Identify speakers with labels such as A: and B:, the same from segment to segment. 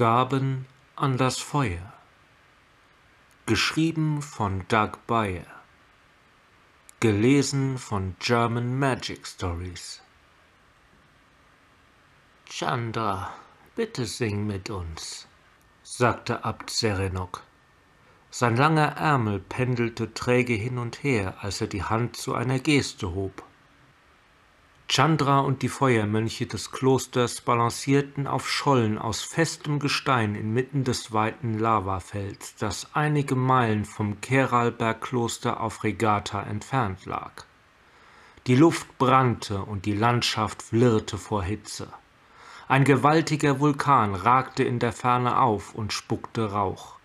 A: Gaben an das Feuer. Geschrieben von Doug Bayer. Gelesen von German Magic Stories.
B: Chandra, bitte sing mit uns, sagte Abt Serenok. Sein langer Ärmel pendelte träge hin und her, als er die Hand zu einer Geste hob. Chandra und die Feuermönche des Klosters balancierten auf Schollen aus festem Gestein inmitten des weiten Lavafelds, das einige Meilen vom Keralbergkloster auf Regatta entfernt lag. Die Luft brannte und die Landschaft flirrte vor Hitze. Ein gewaltiger Vulkan ragte in der Ferne auf und spuckte Rauch.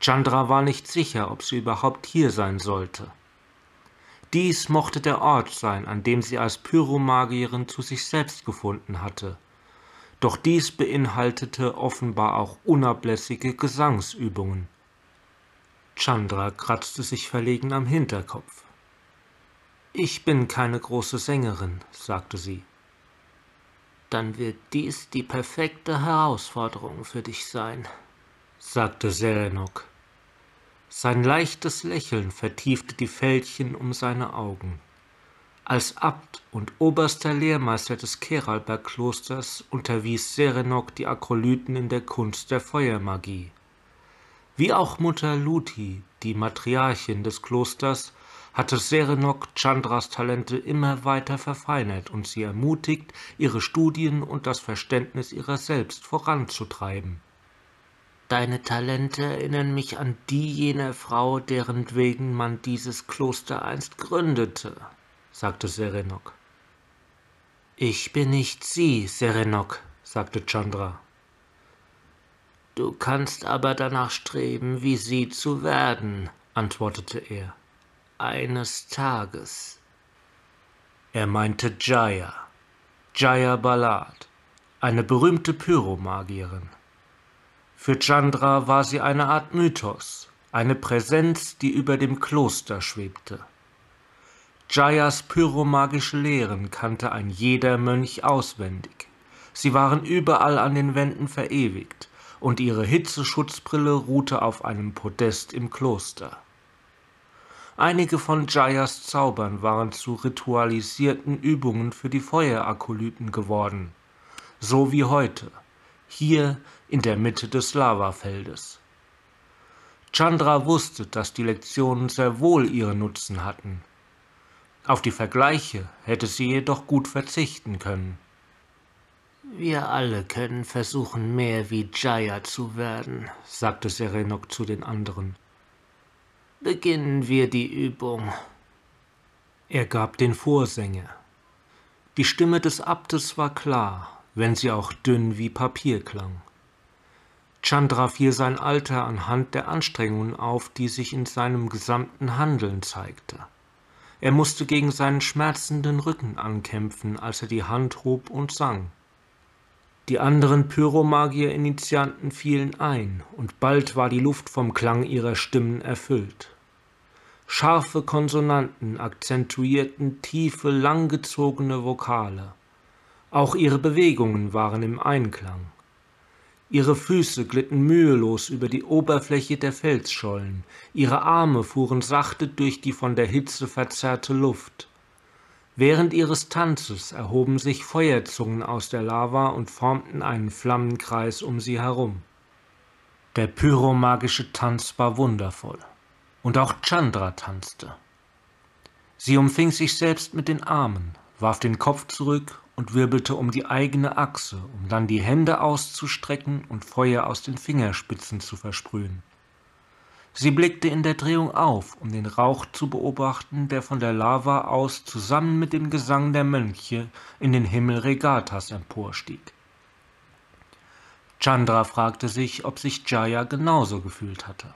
B: Chandra war nicht sicher, ob sie überhaupt hier sein sollte. Dies mochte der Ort sein, an dem sie als Pyromagierin zu sich selbst gefunden hatte. Doch dies beinhaltete offenbar auch unablässige Gesangsübungen. Chandra kratzte sich verlegen am Hinterkopf. Ich bin keine große Sängerin, sagte sie. Dann wird dies die perfekte Herausforderung für dich sein, sagte Serenok. Sein leichtes Lächeln vertiefte die Fältchen um seine Augen. Als Abt und oberster Lehrmeister des Keralberg-Klosters unterwies Serenok die Akrolyten in der Kunst der Feuermagie. Wie auch Mutter Luti, die Matriarchin des Klosters, hatte Serenok Chandras Talente immer weiter verfeinert und sie ermutigt, ihre Studien und das Verständnis ihrer selbst voranzutreiben. Deine Talente erinnern mich an die jener Frau, deren wegen man dieses Kloster einst gründete, sagte Serenok. Ich bin nicht sie, Serenok, sagte Chandra. Du kannst aber danach streben, wie sie zu werden, antwortete er. Eines Tages. Er meinte Jaya, Jaya Ballad, eine berühmte Pyromagierin. Für Chandra war sie eine Art Mythos, eine Präsenz, die über dem Kloster schwebte. Jayas pyromagische Lehren kannte ein jeder Mönch auswendig. Sie waren überall an den Wänden verewigt, und ihre Hitzeschutzbrille ruhte auf einem Podest im Kloster. Einige von Jayas Zaubern waren zu ritualisierten Übungen für die Feuerakolyten geworden, so wie heute – hier in der Mitte des Lavafeldes. Chandra wusste, dass die Lektionen sehr wohl ihren Nutzen hatten. Auf die Vergleiche hätte sie jedoch gut verzichten können. Wir alle können versuchen, mehr wie Jaya zu werden, sagte Serenok zu den anderen. Beginnen wir die Übung. Er gab den Vorsänger. Die Stimme des Abtes war klar, wenn sie auch dünn wie Papier klang. Chandra fiel sein Alter anhand der Anstrengungen auf, die sich in seinem gesamten Handeln zeigte. Er musste gegen seinen schmerzenden Rücken ankämpfen, als er die Hand hob und sang. Die anderen Pyromagier-Initianten fielen ein, und bald war die Luft vom Klang ihrer Stimmen erfüllt. Scharfe Konsonanten akzentuierten tiefe, langgezogene Vokale. Auch ihre Bewegungen waren im Einklang. Ihre Füße glitten mühelos über die Oberfläche der Felsschollen, ihre Arme fuhren sachte durch die von der Hitze verzerrte Luft. Während ihres Tanzes erhoben sich Feuerzungen aus der Lava und formten einen Flammenkreis um sie herum. Der pyromagische Tanz war wundervoll. Und auch Chandra tanzte. Sie umfing sich selbst mit den Armen, warf den Kopf zurück und wirbelte um die eigene Achse, um dann die Hände auszustrecken und Feuer aus den Fingerspitzen zu versprühen. Sie blickte in der Drehung auf, um den Rauch zu beobachten, der von der Lava aus zusammen mit dem Gesang der Mönche in den Himmel Regatas emporstieg. Chandra fragte sich, ob sich Jaya genauso gefühlt hatte.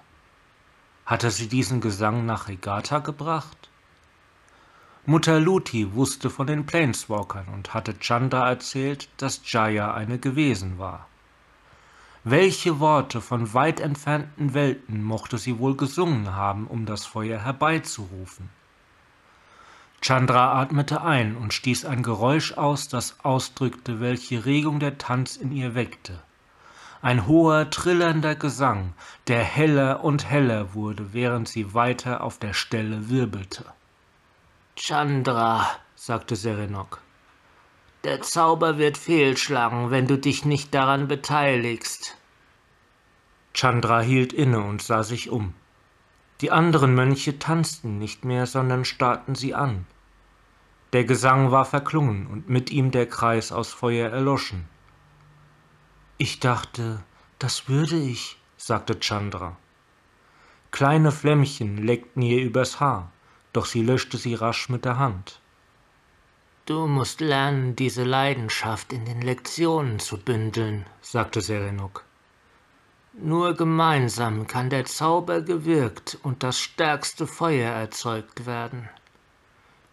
B: Hatte sie diesen Gesang nach Regata gebracht? Mutter Luti wusste von den Planeswalkern und hatte Chanda erzählt, dass Jaya eine gewesen war. Welche Worte von weit entfernten Welten mochte sie wohl gesungen haben, um das Feuer herbeizurufen? Chandra atmete ein und stieß ein Geräusch aus, das ausdrückte, welche Regung der Tanz in ihr weckte. Ein hoher, trillernder Gesang, der heller und heller wurde, während sie weiter auf der Stelle wirbelte.
C: Chandra, sagte Serenok, der Zauber wird fehlschlagen, wenn du dich nicht daran beteiligst.
B: Chandra hielt inne und sah sich um. Die anderen Mönche tanzten nicht mehr, sondern starrten sie an. Der Gesang war verklungen und mit ihm der Kreis aus Feuer erloschen. Ich dachte, das würde ich, sagte Chandra. Kleine Flämmchen leckten ihr übers Haar, doch sie löschte sie rasch mit der Hand.
C: Du musst lernen, diese Leidenschaft in den Lektionen zu bündeln, sagte Serenok. Nur gemeinsam kann der Zauber gewirkt und das stärkste Feuer erzeugt werden.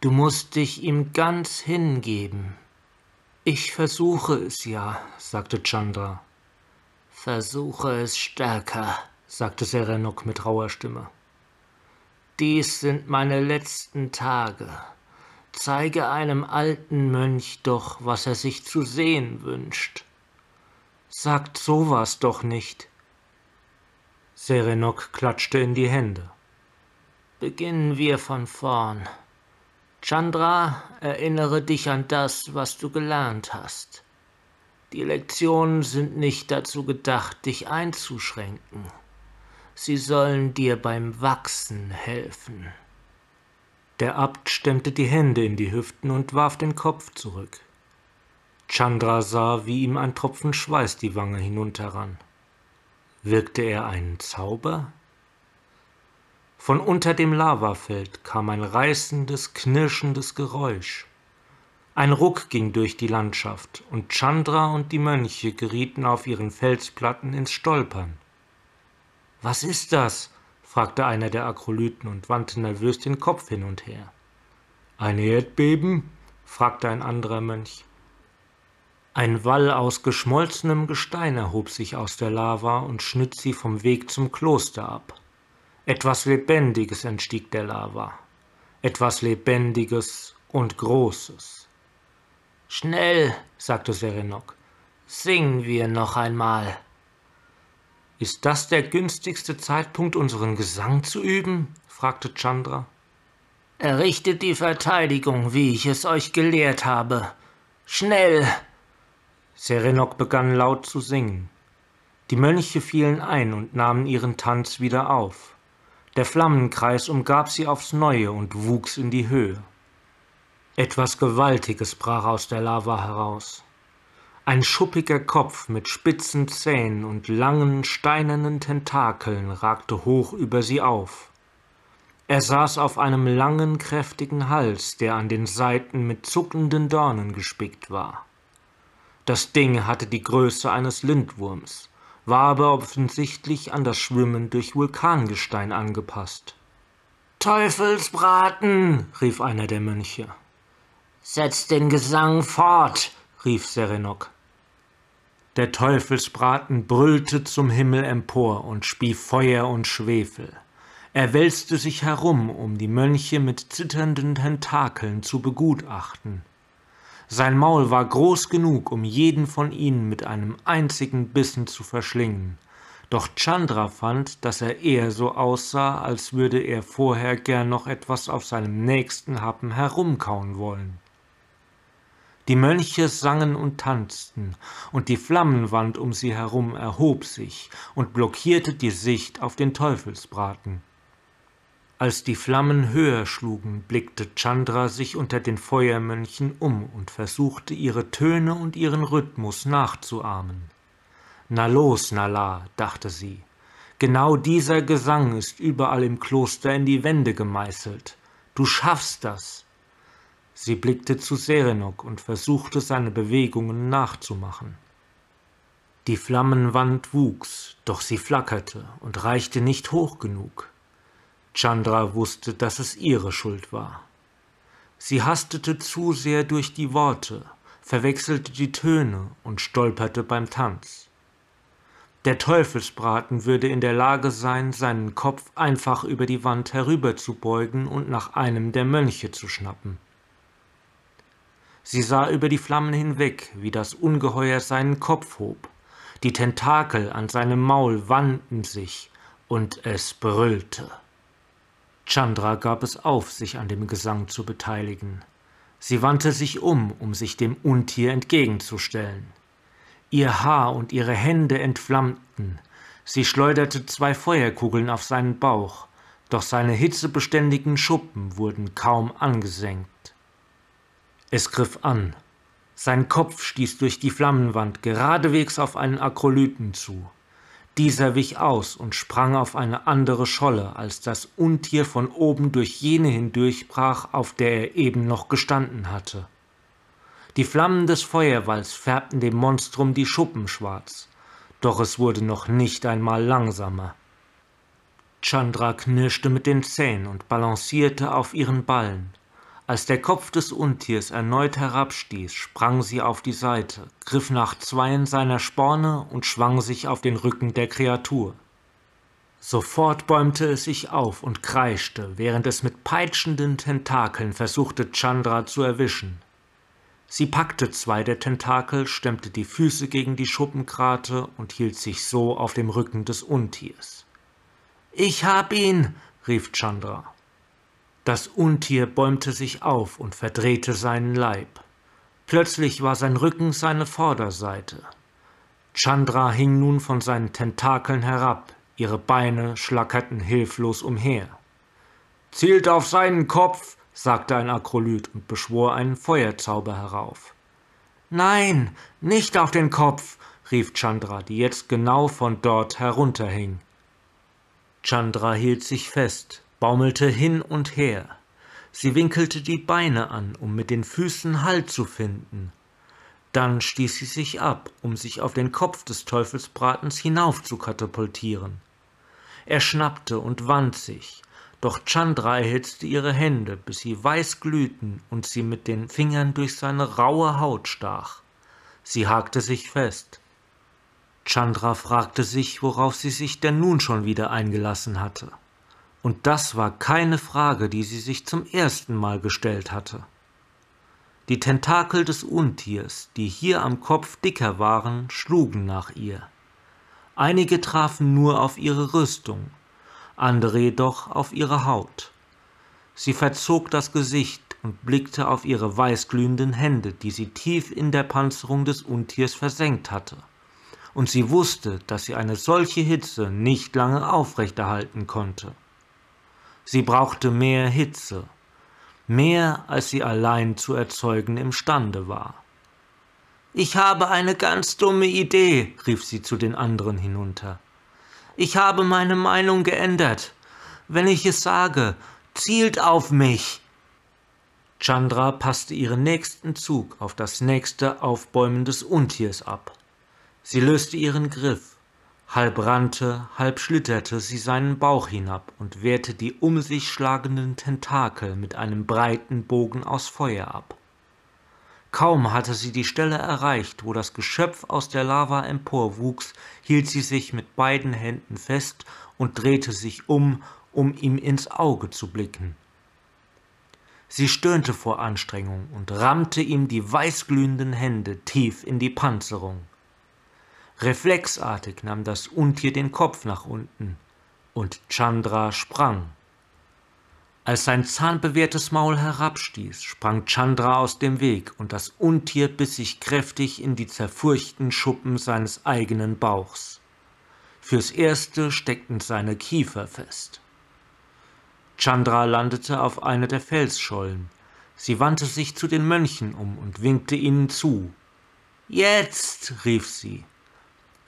C: Du musst dich ihm ganz hingeben.
B: Ich versuche es ja, sagte Chandra.
C: Versuche es stärker, sagte Serenok mit rauer Stimme. Dies sind meine letzten Tage. Zeige einem alten Mönch doch, was er sich zu sehen wünscht.
B: Sagt sowas doch nicht, Serenok klatschte in die Hände.
C: Beginnen wir von vorn. Chandra, erinnere dich an das, was du gelernt hast. Die Lektionen sind nicht dazu gedacht, dich einzuschränken. Sie sollen dir beim Wachsen helfen.
B: Der Abt stemmte die Hände in die Hüften und warf den Kopf zurück. Chandra sah, wie ihm ein Tropfen Schweiß die Wange hinunterrann. Wirkte er einen Zauber? Von unter dem Lavafeld kam ein reißendes, knirschendes Geräusch. Ein Ruck ging durch die Landschaft, und Chandra und die Mönche gerieten auf ihren Felsplatten ins Stolpern. Was ist das? fragte einer der Akrolyten und wandte nervös den Kopf hin und her. Ein Erdbeben? fragte ein anderer Mönch. Ein Wall aus geschmolzenem Gestein erhob sich aus der Lava und schnitt sie vom Weg zum Kloster ab. Etwas Lebendiges entstieg der Lava. Etwas Lebendiges und Großes.
C: Schnell, sagte Serenok, singen wir noch einmal.
B: Ist das der günstigste Zeitpunkt, unseren Gesang zu üben? fragte Chandra.
C: Errichtet die Verteidigung, wie ich es euch gelehrt habe. Schnell!
B: Serenok begann laut zu singen. Die Mönche fielen ein und nahmen ihren Tanz wieder auf. Der Flammenkreis umgab sie aufs neue und wuchs in die Höhe. Etwas Gewaltiges brach aus der Lava heraus. Ein schuppiger Kopf mit spitzen Zähnen und langen, steinernen Tentakeln ragte hoch über sie auf. Er saß auf einem langen, kräftigen Hals, der an den Seiten mit zuckenden Dornen gespickt war. Das Ding hatte die Größe eines Lindwurms, war aber offensichtlich an das Schwimmen durch Vulkangestein angepasst.
C: Teufelsbraten! rief einer der Mönche. Setz den Gesang fort! rief Serenok.
B: Der Teufelsbraten brüllte zum Himmel empor und spie Feuer und Schwefel. Er wälzte sich herum, um die Mönche mit zitternden Tentakeln zu begutachten. Sein Maul war groß genug, um jeden von ihnen mit einem einzigen Bissen zu verschlingen. Doch Chandra fand, dass er eher so aussah, als würde er vorher gern noch etwas auf seinem nächsten Happen herumkauen wollen. Die Mönche sangen und tanzten, und die Flammenwand um sie herum erhob sich und blockierte die Sicht auf den Teufelsbraten. Als die Flammen höher schlugen, blickte Chandra sich unter den Feuermönchen um und versuchte ihre Töne und ihren Rhythmus nachzuahmen. Na los, Nala, dachte sie, genau dieser Gesang ist überall im Kloster in die Wände gemeißelt. Du schaffst das. Sie blickte zu Serenok und versuchte seine Bewegungen nachzumachen. Die Flammenwand wuchs, doch sie flackerte und reichte nicht hoch genug. Chandra wusste, dass es ihre Schuld war. Sie hastete zu sehr durch die Worte, verwechselte die Töne und stolperte beim Tanz. Der Teufelsbraten würde in der Lage sein, seinen Kopf einfach über die Wand herüberzubeugen und nach einem der Mönche zu schnappen. Sie sah über die Flammen hinweg, wie das Ungeheuer seinen Kopf hob.
C: Die Tentakel an seinem Maul wandten sich und es brüllte.
B: Chandra gab es auf, sich an dem Gesang zu beteiligen. Sie wandte sich um, um sich dem Untier entgegenzustellen. Ihr Haar und ihre Hände entflammten. Sie schleuderte zwei Feuerkugeln auf seinen Bauch, doch seine hitzebeständigen Schuppen wurden kaum angesenkt. Es griff an. Sein Kopf stieß durch die Flammenwand geradewegs auf einen Akrolyten zu. Dieser wich aus und sprang auf eine andere Scholle, als das Untier von oben durch jene hindurchbrach, auf der er eben noch gestanden hatte. Die Flammen des Feuerwalls färbten dem Monstrum die Schuppen schwarz, doch es wurde noch nicht einmal langsamer. Chandra knirschte mit den Zähnen und balancierte auf ihren Ballen. Als der Kopf des Untiers erneut herabstieß, sprang sie auf die Seite, griff nach zweien seiner Sporne und schwang sich auf den Rücken der Kreatur. Sofort bäumte es sich auf und kreischte, während es mit peitschenden Tentakeln versuchte, Chandra zu erwischen. Sie packte zwei der Tentakel, stemmte die Füße gegen die Schuppenkrate und hielt sich so auf dem Rücken des Untiers. Ich hab ihn, rief Chandra. Das Untier bäumte sich auf und verdrehte seinen Leib. Plötzlich war sein Rücken seine Vorderseite. Chandra hing nun von seinen Tentakeln herab, ihre Beine schlackerten hilflos umher. Zielt auf seinen Kopf, sagte ein Akrolyt und beschwor einen Feuerzauber herauf. Nein, nicht auf den Kopf, rief Chandra, die jetzt genau von dort herunterhing. Chandra hielt sich fest, baumelte hin und her. Sie winkelte die Beine an, um mit den Füßen Halt zu finden. Dann stieß sie sich ab, um sich auf den Kopf des Teufelsbratens hinauf zu katapultieren. Er schnappte und wand sich, doch Chandra erhitzte ihre Hände, bis sie weiß glühten und sie mit den Fingern durch seine raue Haut stach. Sie hakte sich fest. Chandra fragte sich, worauf sie sich denn nun schon wieder eingelassen hatte. Und das war keine Frage, die sie sich zum ersten Mal gestellt hatte. Die Tentakel des Untiers, die hier am Kopf dicker waren, schlugen nach ihr. Einige trafen nur auf ihre Rüstung, andere jedoch auf ihre Haut. Sie verzog das Gesicht und blickte auf ihre weißglühenden Hände, die sie tief in der Panzerung des Untiers versenkt hatte. Und sie wusste, dass sie eine solche Hitze nicht lange aufrechterhalten konnte. Sie brauchte mehr Hitze, mehr als sie allein zu erzeugen imstande war. Ich habe eine ganz dumme Idee, rief sie zu den anderen hinunter. Ich habe meine Meinung geändert. Wenn ich es sage, zielt auf mich. Chandra passte ihren nächsten Zug auf das nächste Aufbäumen des Untiers ab. Sie löste ihren Griff, Halb rannte, halb schlitterte sie seinen Bauch hinab und wehrte die um sich schlagenden Tentakel mit einem breiten Bogen aus Feuer ab. Kaum hatte sie die Stelle erreicht, wo das Geschöpf aus der Lava emporwuchs, hielt sie sich mit beiden Händen fest und drehte sich um, um ihm ins Auge zu blicken. Sie stöhnte vor Anstrengung und rammte ihm die weißglühenden Hände tief in die Panzerung. Reflexartig nahm das Untier den Kopf nach unten, und Chandra sprang. Als sein zahnbewehrtes Maul herabstieß, sprang Chandra aus dem Weg, und das Untier biss sich kräftig in die zerfurchten Schuppen seines eigenen Bauchs. Fürs erste steckten seine Kiefer fest. Chandra landete auf einer der Felsschollen. Sie wandte sich zu den Mönchen um und winkte ihnen zu. Jetzt, rief sie,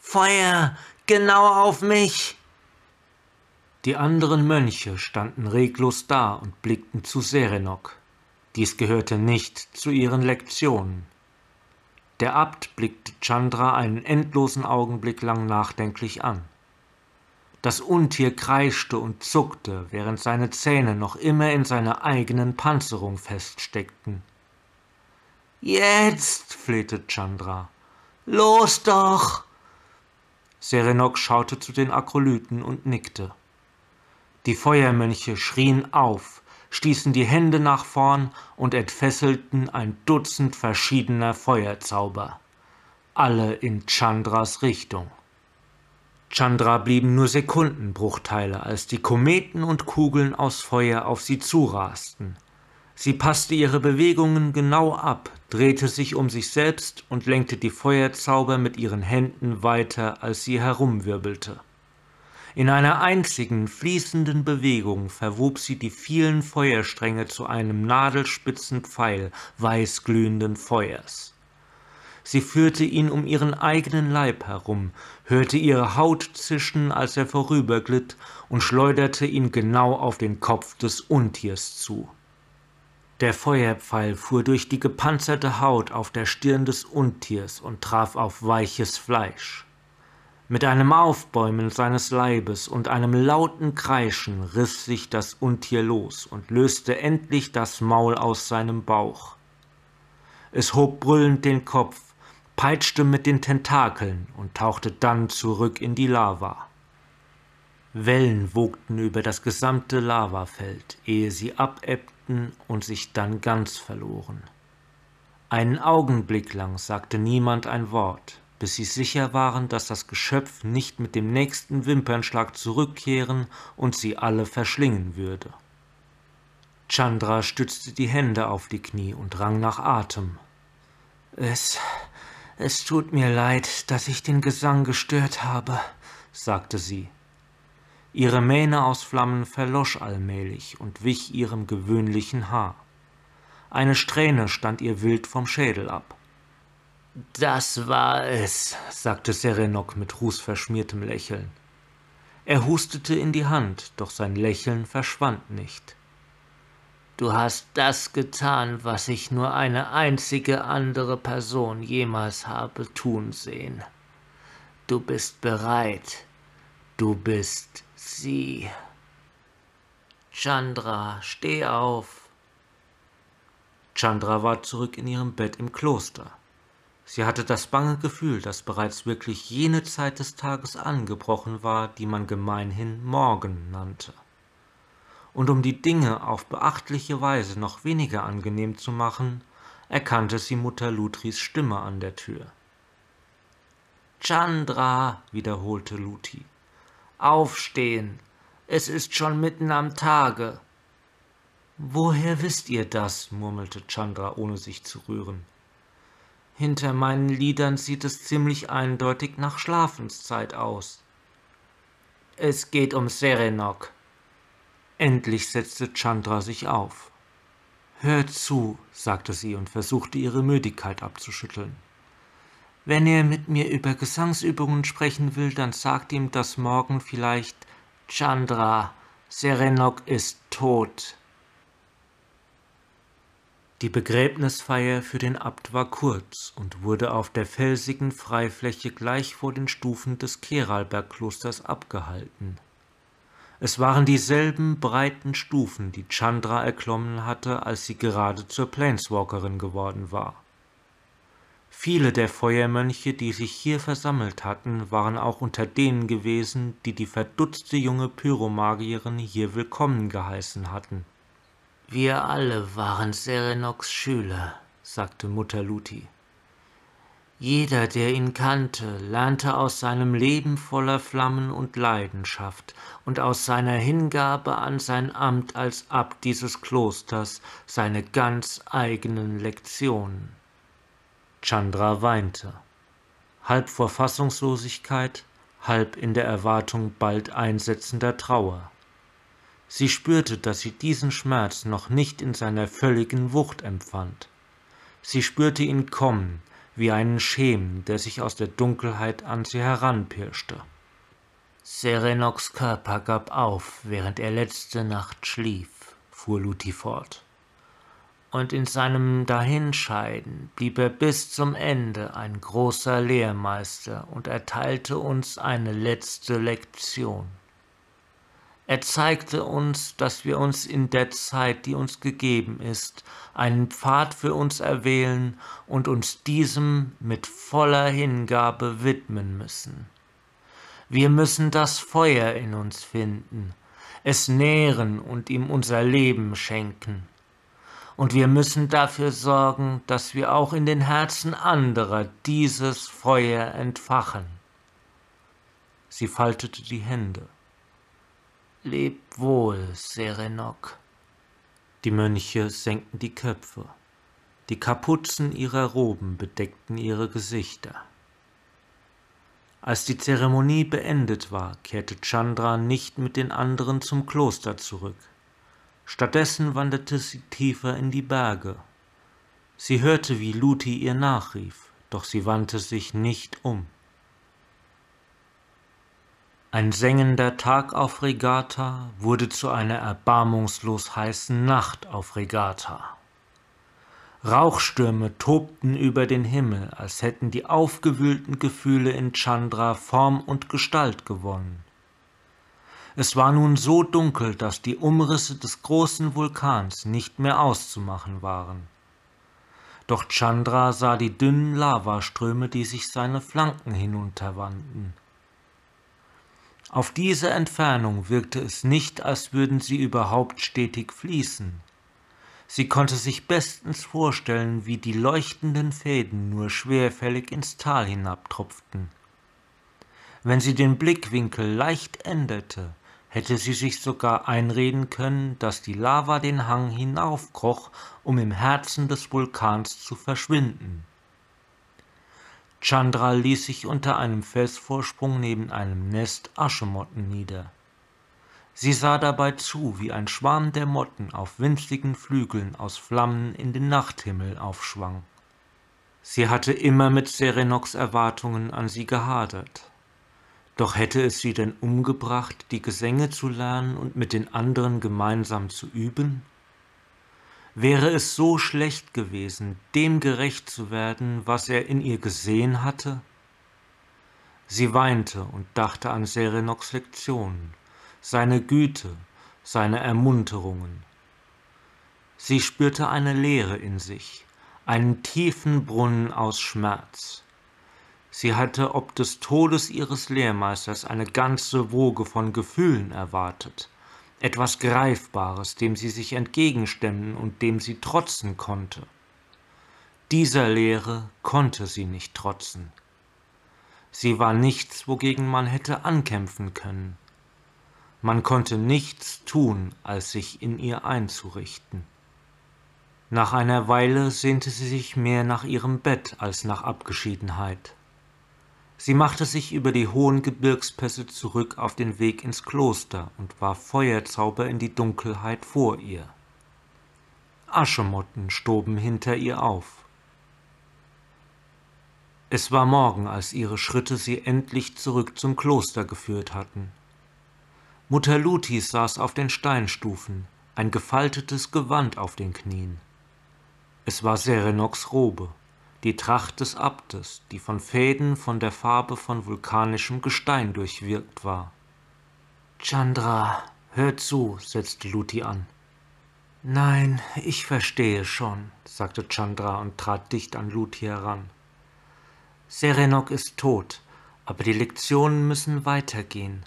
B: Feuer, genau auf mich. Die anderen Mönche standen reglos da und blickten zu Serenok. Dies gehörte nicht zu ihren Lektionen. Der Abt blickte Chandra einen endlosen Augenblick lang nachdenklich an. Das Untier kreischte und zuckte, während seine Zähne noch immer in seiner eigenen Panzerung feststeckten. Jetzt, flehte Chandra. Los doch! Serenok schaute zu den Akrolyten und nickte. Die Feuermönche schrien auf, stießen die Hände nach vorn und entfesselten ein Dutzend verschiedener Feuerzauber. alle in Chandras Richtung. Chandra blieben nur Sekundenbruchteile, als die Kometen und Kugeln aus Feuer auf sie zurasten. Sie passte ihre Bewegungen genau ab, drehte sich um sich selbst und lenkte die Feuerzauber mit ihren Händen weiter, als sie herumwirbelte. In einer einzigen fließenden Bewegung verwob sie die vielen Feuerstränge zu einem nadelspitzen Pfeil weißglühenden Feuers. Sie führte ihn um ihren eigenen Leib herum, hörte ihre Haut zischen, als er vorüberglitt, und schleuderte ihn genau auf den Kopf des Untiers zu. Der Feuerpfeil fuhr durch die gepanzerte Haut auf der Stirn des Untiers und traf auf weiches Fleisch. Mit einem Aufbäumen seines Leibes und einem lauten Kreischen riss sich das Untier los und löste endlich das Maul aus seinem Bauch. Es hob brüllend den Kopf, peitschte mit den Tentakeln und tauchte dann zurück in die Lava. Wellen wogten über das gesamte Lavafeld, ehe sie abebbten und sich dann ganz verloren. Einen Augenblick lang sagte niemand ein Wort, bis sie sicher waren, dass das Geschöpf nicht mit dem nächsten Wimpernschlag zurückkehren und sie alle verschlingen würde. Chandra stützte die Hände auf die Knie und rang nach Atem. Es, es tut mir leid, dass ich den Gesang gestört habe, sagte sie. Ihre Mähne aus Flammen verlosch allmählich und wich ihrem gewöhnlichen Haar. Eine Strähne stand ihr wild vom Schädel ab.
C: Das war es,
B: sagte Serenok mit rußverschmiertem Lächeln. Er hustete in die Hand, doch sein Lächeln verschwand nicht.
C: Du hast das getan, was ich nur eine einzige andere Person jemals habe tun sehen. Du bist bereit. Du bist sie. Chandra, steh auf.
B: Chandra war zurück in ihrem Bett im Kloster. Sie hatte das bange Gefühl, dass bereits wirklich jene Zeit des Tages angebrochen war, die man gemeinhin Morgen nannte. Und um die Dinge auf beachtliche Weise noch weniger angenehm zu machen, erkannte sie Mutter Lutris Stimme an der Tür.
C: Chandra, wiederholte Luthi. Aufstehen. Es ist schon mitten am Tage.
B: Woher wisst ihr das? murmelte Chandra, ohne sich zu rühren.
C: Hinter meinen Lidern sieht es ziemlich eindeutig nach Schlafenszeit aus. Es geht um Serenok.
B: Endlich setzte Chandra sich auf. Hör zu, sagte sie und versuchte ihre Müdigkeit abzuschütteln. Wenn er mit mir über Gesangsübungen sprechen will, dann sagt ihm, dass morgen vielleicht Chandra, Serenok ist tot. Die Begräbnisfeier für den Abt war kurz und wurde auf der felsigen Freifläche gleich vor den Stufen des Keralbergklosters abgehalten. Es waren dieselben breiten Stufen, die Chandra erklommen hatte, als sie gerade zur Planeswalkerin geworden war. Viele der Feuermönche, die sich hier versammelt hatten, waren auch unter denen gewesen, die die verdutzte junge Pyromagierin hier willkommen geheißen hatten.
C: Wir alle waren Serenoks Schüler, sagte Mutter Luti. Jeder, der ihn kannte, lernte aus seinem Leben voller Flammen und Leidenschaft und aus seiner Hingabe an sein Amt als Abt dieses Klosters seine ganz eigenen Lektionen.
B: Chandra weinte, halb vor Fassungslosigkeit, halb in der Erwartung bald einsetzender Trauer. Sie spürte, dass sie diesen Schmerz noch nicht in seiner völligen Wucht empfand. Sie spürte ihn kommen, wie einen Schemen, der sich aus der Dunkelheit an sie heranpirschte.
C: Serenoks Körper gab auf, während er letzte Nacht schlief, fuhr Luti fort und in seinem Dahinscheiden blieb er bis zum Ende ein großer Lehrmeister und erteilte uns eine letzte Lektion. Er zeigte uns, dass wir uns in der Zeit, die uns gegeben ist, einen Pfad für uns erwählen und uns diesem mit voller Hingabe widmen müssen. Wir müssen das Feuer in uns finden, es nähren und ihm unser Leben schenken Und wir müssen dafür sorgen, dass wir auch in den Herzen anderer dieses Feuer entfachen.
B: Sie faltete die Hände.
C: Leb wohl, Serenok.
B: Die Mönche senkten die Köpfe. Die Kapuzen ihrer Roben bedeckten ihre Gesichter. Als die Zeremonie beendet war, kehrte Chandra nicht mit den anderen zum Kloster zurück. Stattdessen wanderte sie tiefer in die Berge. Sie hörte, wie Luti ihr nachrief, doch sie wandte sich nicht um. Ein sengender Tag auf Regatta wurde zu einer erbarmungslos heißen Nacht auf Regatta. Rauchstürme tobten über den Himmel, als hätten die aufgewühlten Gefühle in Chandra Form und Gestalt gewonnen. Es war nun so dunkel, dass die Umrisse des großen Vulkans nicht mehr auszumachen waren. Doch Chandra sah die dünnen Lavaströme, die sich seine Flanken hinunterwanden. Auf diese Entfernung wirkte es nicht, als würden sie überhaupt stetig fließen. Sie konnte sich bestens vorstellen, wie die leuchtenden Fäden nur schwerfällig ins Tal hinabtropften. Wenn sie den Blickwinkel leicht änderte, hätte sie sich sogar einreden können, dass die Lava den Hang hinaufkroch, um im Herzen des Vulkans zu verschwinden. Chandra ließ sich unter einem Felsvorsprung neben einem Nest Aschemotten nieder. Sie sah dabei zu, wie ein Schwarm der Motten auf winzigen Flügeln aus Flammen in den Nachthimmel aufschwang. Sie hatte immer mit Serenoks Erwartungen an sie gehadert. Doch hätte es sie denn umgebracht, die Gesänge zu lernen und mit den anderen gemeinsam zu üben? Wäre es so schlecht gewesen, dem gerecht zu werden, was er in ihr gesehen hatte? Sie weinte und dachte an Serenoks Lektionen, seine Güte, seine Ermunterungen. Sie spürte eine Leere in sich, einen tiefen Brunnen aus Schmerz. Sie hatte ob des Todes ihres Lehrmeisters eine ganze Woge von Gefühlen erwartet, etwas Greifbares, dem sie sich entgegenstemmen und dem sie trotzen konnte. Dieser Lehre konnte sie nicht trotzen. Sie war nichts, wogegen man hätte ankämpfen können. Man konnte nichts tun, als sich in ihr einzurichten. Nach einer Weile sehnte sie sich mehr nach ihrem Bett als nach Abgeschiedenheit. Sie machte sich über die hohen Gebirgspässe zurück auf den Weg ins Kloster und warf Feuerzauber in die Dunkelheit vor ihr. Aschemotten stoben hinter ihr auf. Es war Morgen, als ihre Schritte sie endlich zurück zum Kloster geführt hatten. Mutter Lutis saß auf den Steinstufen, ein gefaltetes Gewand auf den Knien. Es war Serenoks Robe die Tracht des Abtes, die von Fäden von der Farbe von vulkanischem Gestein durchwirkt war.
C: Chandra, hör zu, setzte Luti an.
B: Nein, ich verstehe schon, sagte Chandra und trat dicht an Luti heran. Serenok ist tot, aber die Lektionen müssen weitergehen.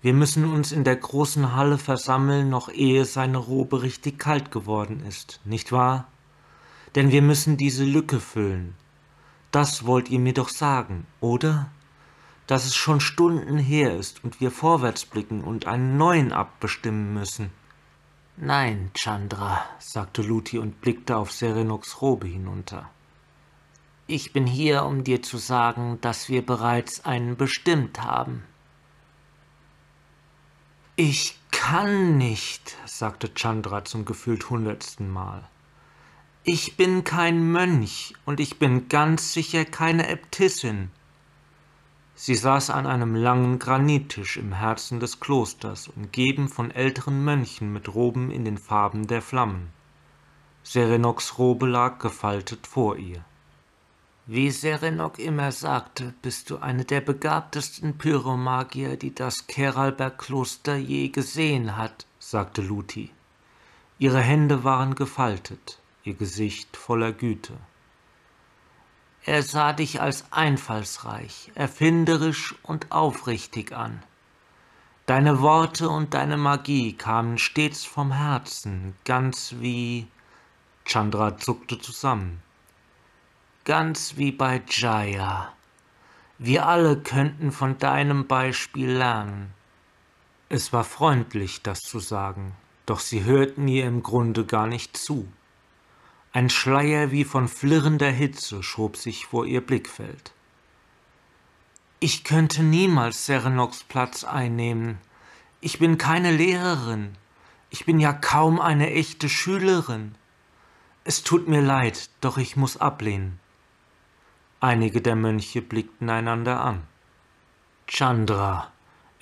B: Wir müssen uns in der großen Halle versammeln, noch ehe seine Robe richtig kalt geworden ist, nicht wahr? Denn wir müssen diese Lücke füllen. Das wollt ihr mir doch sagen, oder? Dass es schon Stunden her ist und wir vorwärts blicken und einen neuen abbestimmen müssen.
C: Nein, Chandra, sagte Luti und blickte auf Serenoks Robe hinunter. Ich bin hier, um dir zu sagen, dass wir bereits einen bestimmt haben.
B: Ich kann nicht, sagte Chandra zum gefühlt hundertsten Mal. Ich bin kein Mönch und ich bin ganz sicher keine Äbtissin. Sie saß an einem langen Granittisch im Herzen des Klosters, umgeben von älteren Mönchen mit Roben in den Farben der Flammen. Serenoks Robe lag gefaltet vor ihr.
C: Wie Serenok immer sagte, bist du eine der begabtesten Pyromagier, die das Keralberg-Kloster je gesehen hat, sagte Luti. Ihre Hände waren gefaltet ihr Gesicht voller Güte. Er sah dich als einfallsreich, erfinderisch und aufrichtig an. Deine Worte und deine Magie kamen stets vom Herzen, ganz wie
B: Chandra zuckte zusammen.
C: Ganz wie bei Jaya. Wir alle könnten von deinem Beispiel lernen.
B: Es war freundlich, das zu sagen, doch sie hörten ihr im Grunde gar nicht zu. Ein Schleier wie von flirrender Hitze schob sich vor ihr Blickfeld.
C: Ich könnte niemals Serenoks Platz einnehmen. Ich bin keine Lehrerin. Ich bin ja kaum eine echte Schülerin. Es tut mir leid, doch ich muss ablehnen.
B: Einige der Mönche blickten einander an.
C: Chandra,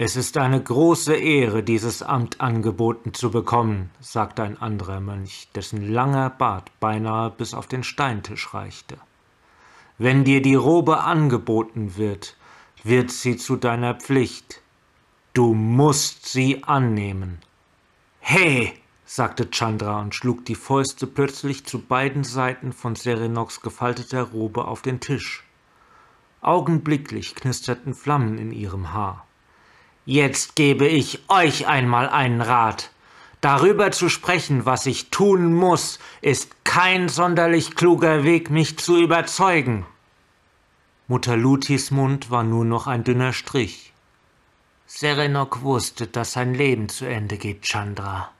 C: es ist eine große Ehre, dieses Amt angeboten zu bekommen, sagte ein anderer Mönch, dessen langer Bart beinahe bis auf den Steintisch reichte. Wenn dir die Robe angeboten wird, wird sie zu deiner Pflicht. Du musst sie annehmen.
B: He, sagte Chandra und schlug die Fäuste plötzlich zu beiden Seiten von Serenoks gefalteter Robe auf den Tisch. Augenblicklich knisterten Flammen in ihrem Haar.
C: Jetzt gebe ich euch einmal einen Rat. Darüber zu sprechen, was ich tun muss, ist kein sonderlich kluger Weg, mich zu überzeugen.
B: Mutter Lutis Mund war nur noch ein dünner Strich.
C: Serenok wusste, dass sein Leben zu Ende geht, Chandra.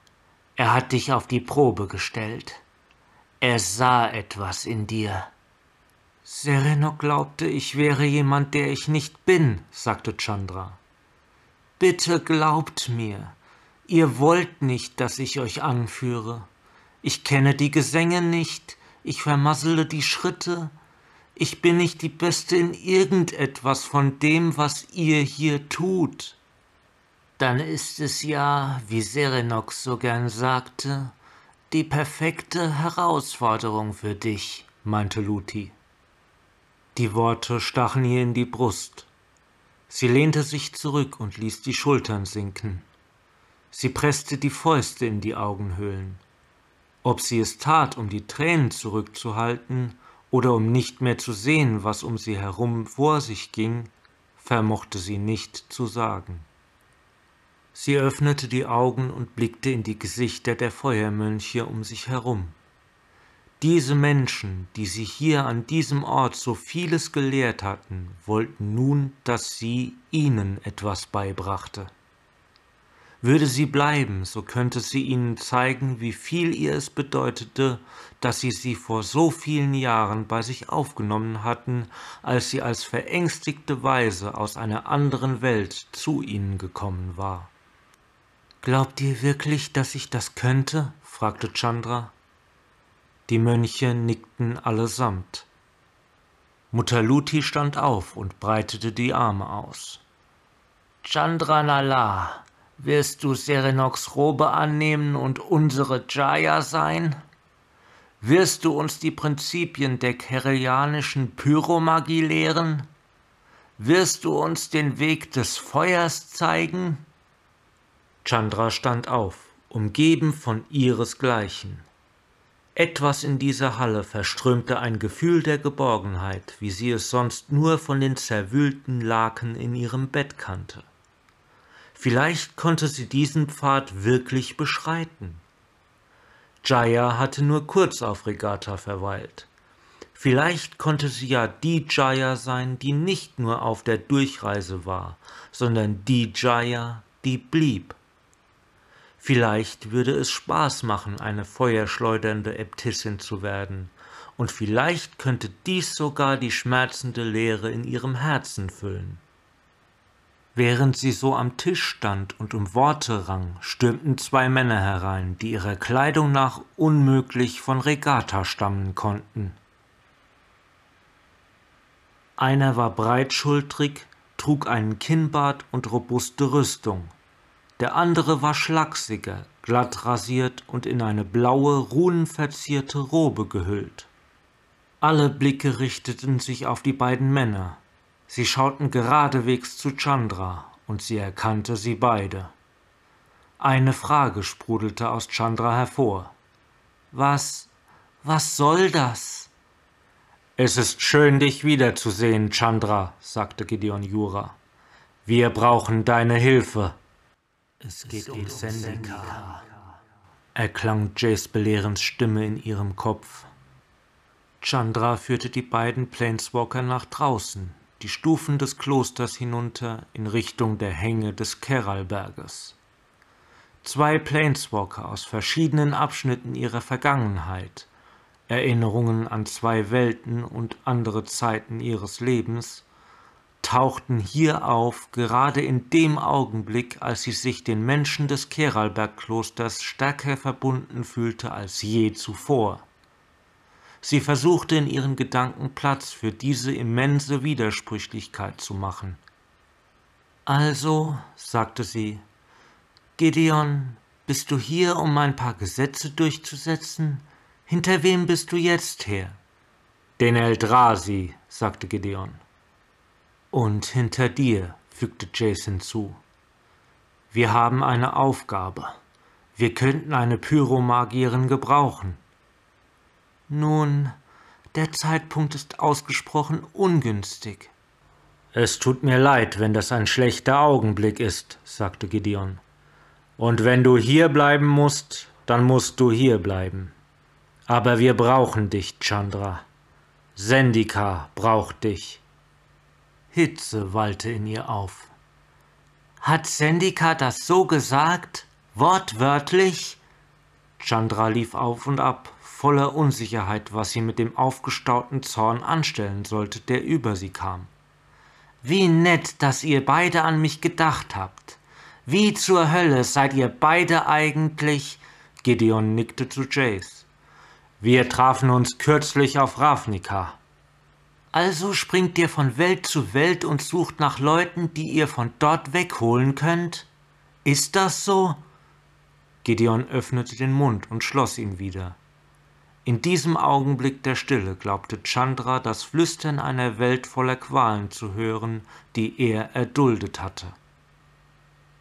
C: Er hat dich auf die Probe gestellt. Er sah etwas in dir.
B: Serenok glaubte, ich wäre jemand, der ich nicht bin, sagte Chandra.
C: Bitte glaubt mir, ihr wollt nicht, dass ich euch anführe. Ich kenne die Gesänge nicht, ich vermassele die Schritte, ich bin nicht die Beste in irgendetwas von dem, was ihr hier tut dann ist es ja, wie Serenox so gern sagte, die perfekte Herausforderung für dich, meinte Luti.
B: Die Worte stachen ihr in die Brust. Sie lehnte sich zurück und ließ die Schultern sinken. Sie presste die Fäuste in die Augenhöhlen. Ob sie es tat, um die Tränen zurückzuhalten oder um nicht mehr zu sehen, was um sie herum vor sich ging, vermochte sie nicht zu sagen. Sie öffnete die Augen und blickte in die Gesichter der Feuermönche um sich herum. Diese Menschen, die sie hier an diesem Ort so vieles gelehrt hatten, wollten nun, dass sie ihnen etwas beibrachte. Würde sie bleiben, so könnte sie ihnen zeigen, wie viel ihr es bedeutete, dass sie sie vor so vielen Jahren bei sich aufgenommen hatten, als sie als verängstigte Weise aus einer anderen Welt zu ihnen gekommen war.
C: Glaubt ihr wirklich, dass ich das könnte? fragte Chandra.
B: Die Mönche nickten allesamt. Mutter Luti stand auf und breitete die Arme aus.
C: Chandra Nala, wirst du Serenoks Robe annehmen und unsere Jaya sein? Wirst du uns die Prinzipien der kerelianischen Pyromagie lehren? Wirst du uns den Weg des Feuers zeigen?
B: Chandra stand auf, umgeben von ihresgleichen. Etwas in dieser Halle verströmte ein Gefühl der Geborgenheit, wie sie es sonst nur von den zerwühlten Laken in ihrem Bett kannte. Vielleicht konnte sie diesen Pfad wirklich beschreiten. Jaya hatte nur kurz auf Regatta verweilt. Vielleicht konnte sie ja die Jaya sein, die nicht nur auf der Durchreise war, sondern die Jaya, die blieb. Vielleicht würde es Spaß machen, eine feuerschleudernde Äbtissin zu werden, und vielleicht könnte dies sogar die schmerzende Leere in ihrem Herzen füllen. Während sie so am Tisch stand und um Worte rang, stürmten zwei Männer herein, die ihrer Kleidung nach unmöglich von Regatta stammen konnten. Einer war breitschultrig, trug einen Kinnbart und robuste Rüstung, der andere war schlachsiger, glatt rasiert und in eine blaue, runenverzierte Robe gehüllt. Alle Blicke richteten sich auf die beiden Männer. Sie schauten geradewegs zu Chandra, und sie erkannte sie beide. Eine Frage sprudelte aus Chandra hervor. Was, was soll das? Es ist schön, dich wiederzusehen, Chandra, sagte Gideon Jura. Wir brauchen deine Hilfe.
C: Es geht um Sendika.
B: erklang Jays Belehrens Stimme in ihrem Kopf. Chandra führte die beiden Planeswalker nach draußen, die Stufen des Klosters hinunter in Richtung der Hänge des Keralberges. Zwei Planeswalker aus verschiedenen Abschnitten ihrer Vergangenheit, Erinnerungen an zwei Welten und andere Zeiten ihres Lebens, tauchten hier auf, gerade in dem Augenblick, als sie sich den Menschen des Keralberg-Klosters stärker verbunden fühlte als je zuvor. Sie versuchte in ihren Gedanken Platz für diese immense Widersprüchlichkeit zu machen. Also, sagte sie, Gideon, bist du hier, um ein paar Gesetze durchzusetzen? Hinter wem bist du jetzt her? Den Eldrasi, sagte Gideon. Und hinter dir, fügte Jace hinzu. Wir haben eine Aufgabe. Wir könnten eine Pyromagierin gebrauchen. Nun, der Zeitpunkt ist ausgesprochen ungünstig. Es tut mir leid, wenn das ein schlechter Augenblick ist, sagte Gideon. Und wenn du hier bleiben musst, dann musst du hier bleiben. Aber wir brauchen dich, Chandra. Sendika braucht dich. Hitze wallte in ihr auf. Hat Sendika das so gesagt? Wortwörtlich? Chandra lief auf und ab, voller Unsicherheit, was sie mit dem aufgestauten Zorn anstellen sollte, der über sie kam. Wie nett, dass ihr beide an mich gedacht habt. Wie zur Hölle seid ihr beide eigentlich? Gideon nickte zu Jace. Wir trafen uns kürzlich auf Ravnica. Also springt ihr von Welt zu Welt und sucht nach Leuten, die ihr von dort wegholen könnt? Ist das so? Gideon öffnete den Mund und schloss ihn wieder. In diesem Augenblick der Stille glaubte Chandra das Flüstern einer Welt voller Qualen zu hören, die er erduldet hatte.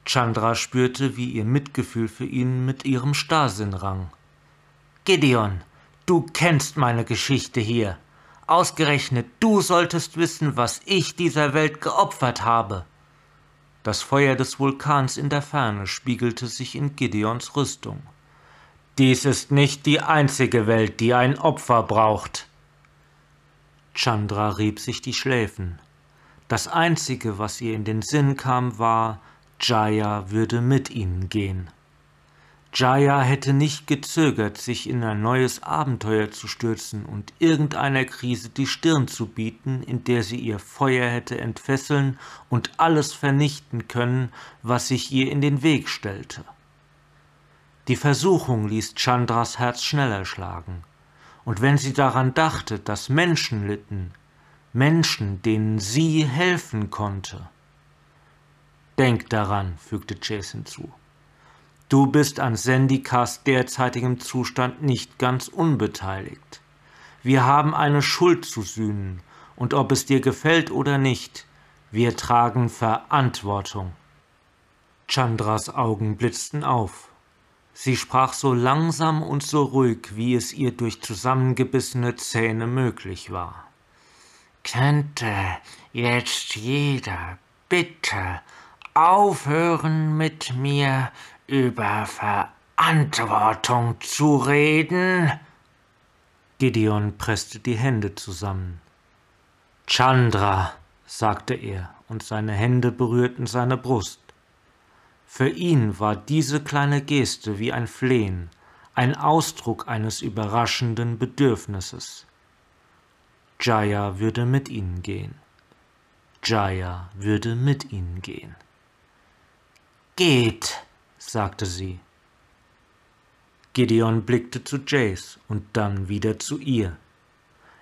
B: Chandra spürte, wie ihr Mitgefühl für ihn mit ihrem Starrsinn rang. Gideon, du kennst meine Geschichte hier. Ausgerechnet du solltest wissen, was ich dieser Welt geopfert habe. Das Feuer des Vulkans in der Ferne spiegelte sich in Gideons Rüstung. Dies ist nicht die einzige Welt, die ein Opfer braucht. Chandra rieb sich die Schläfen. Das Einzige, was ihr in den Sinn kam, war, Jaya würde mit ihnen gehen. Jaya hätte nicht gezögert, sich in ein neues Abenteuer zu stürzen und irgendeiner Krise die Stirn zu bieten, in der sie ihr Feuer hätte entfesseln und alles vernichten können, was sich ihr in den Weg stellte. Die Versuchung ließ Chandras Herz schneller schlagen, und wenn sie daran dachte, dass Menschen litten, Menschen, denen sie helfen konnte. Denk daran, fügte Chase hinzu. Du bist an Sendikas derzeitigem Zustand nicht ganz unbeteiligt. Wir haben eine Schuld zu sühnen, und ob es dir gefällt oder nicht, wir tragen Verantwortung. Chandras Augen blitzten auf. Sie sprach so langsam und so ruhig, wie es ihr durch zusammengebissene Zähne möglich war. Könnte jetzt jeder bitte aufhören mit mir über Verantwortung zu reden? Gideon presste die Hände zusammen. Chandra, sagte er, und seine Hände berührten seine Brust. Für ihn war diese kleine Geste wie ein Flehen, ein Ausdruck eines überraschenden Bedürfnisses. Jaya würde mit ihnen gehen. Jaya würde mit ihnen gehen. Geht, sagte sie. Gideon blickte zu Jace und dann wieder zu ihr.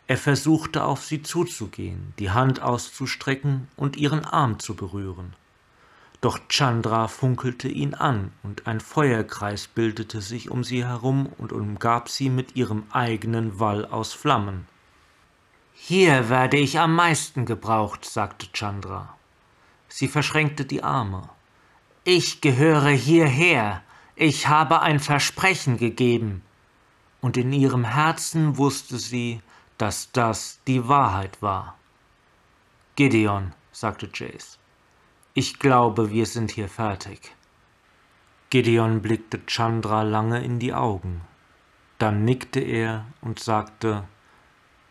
B: Er versuchte auf sie zuzugehen, die Hand auszustrecken und ihren Arm zu berühren. Doch Chandra funkelte ihn an, und ein Feuerkreis bildete sich um sie herum und umgab sie mit ihrem eigenen Wall aus Flammen. Hier werde ich am meisten gebraucht, sagte Chandra. Sie verschränkte die Arme. Ich gehöre hierher, ich habe ein Versprechen gegeben. Und in ihrem Herzen wusste sie, dass das die Wahrheit war. Gideon, sagte Jace. Ich glaube, wir sind hier fertig.
A: Gideon blickte Chandra lange in die Augen. Dann nickte er und sagte,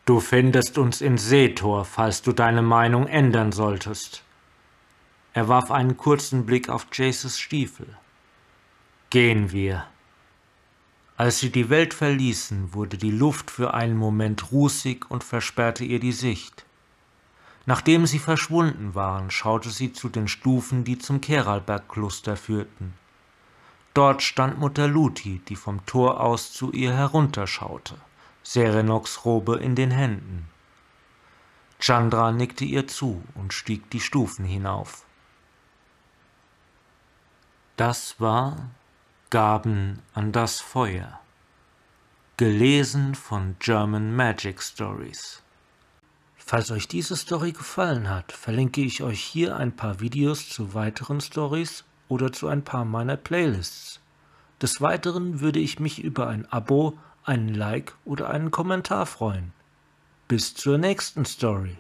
A: Du findest uns in Seetor, falls du deine Meinung ändern solltest. Er warf einen kurzen Blick auf Jaces Stiefel. Gehen wir. Als sie die Welt verließen, wurde die Luft für einen Moment rußig und versperrte ihr die Sicht. Nachdem sie verschwunden waren, schaute sie zu den Stufen, die zum Keralberg-Kloster führten. Dort stand Mutter Luti, die vom Tor aus zu ihr herunterschaute, Serenoks Robe in den Händen. Chandra nickte ihr zu und stieg die Stufen hinauf. Das war Gaben an das Feuer. Gelesen von German Magic Stories. Falls euch diese Story gefallen hat, verlinke ich euch hier ein paar Videos zu weiteren Stories oder zu ein paar meiner Playlists. Des Weiteren würde ich mich über ein Abo, einen Like oder einen Kommentar freuen. Bis zur nächsten Story.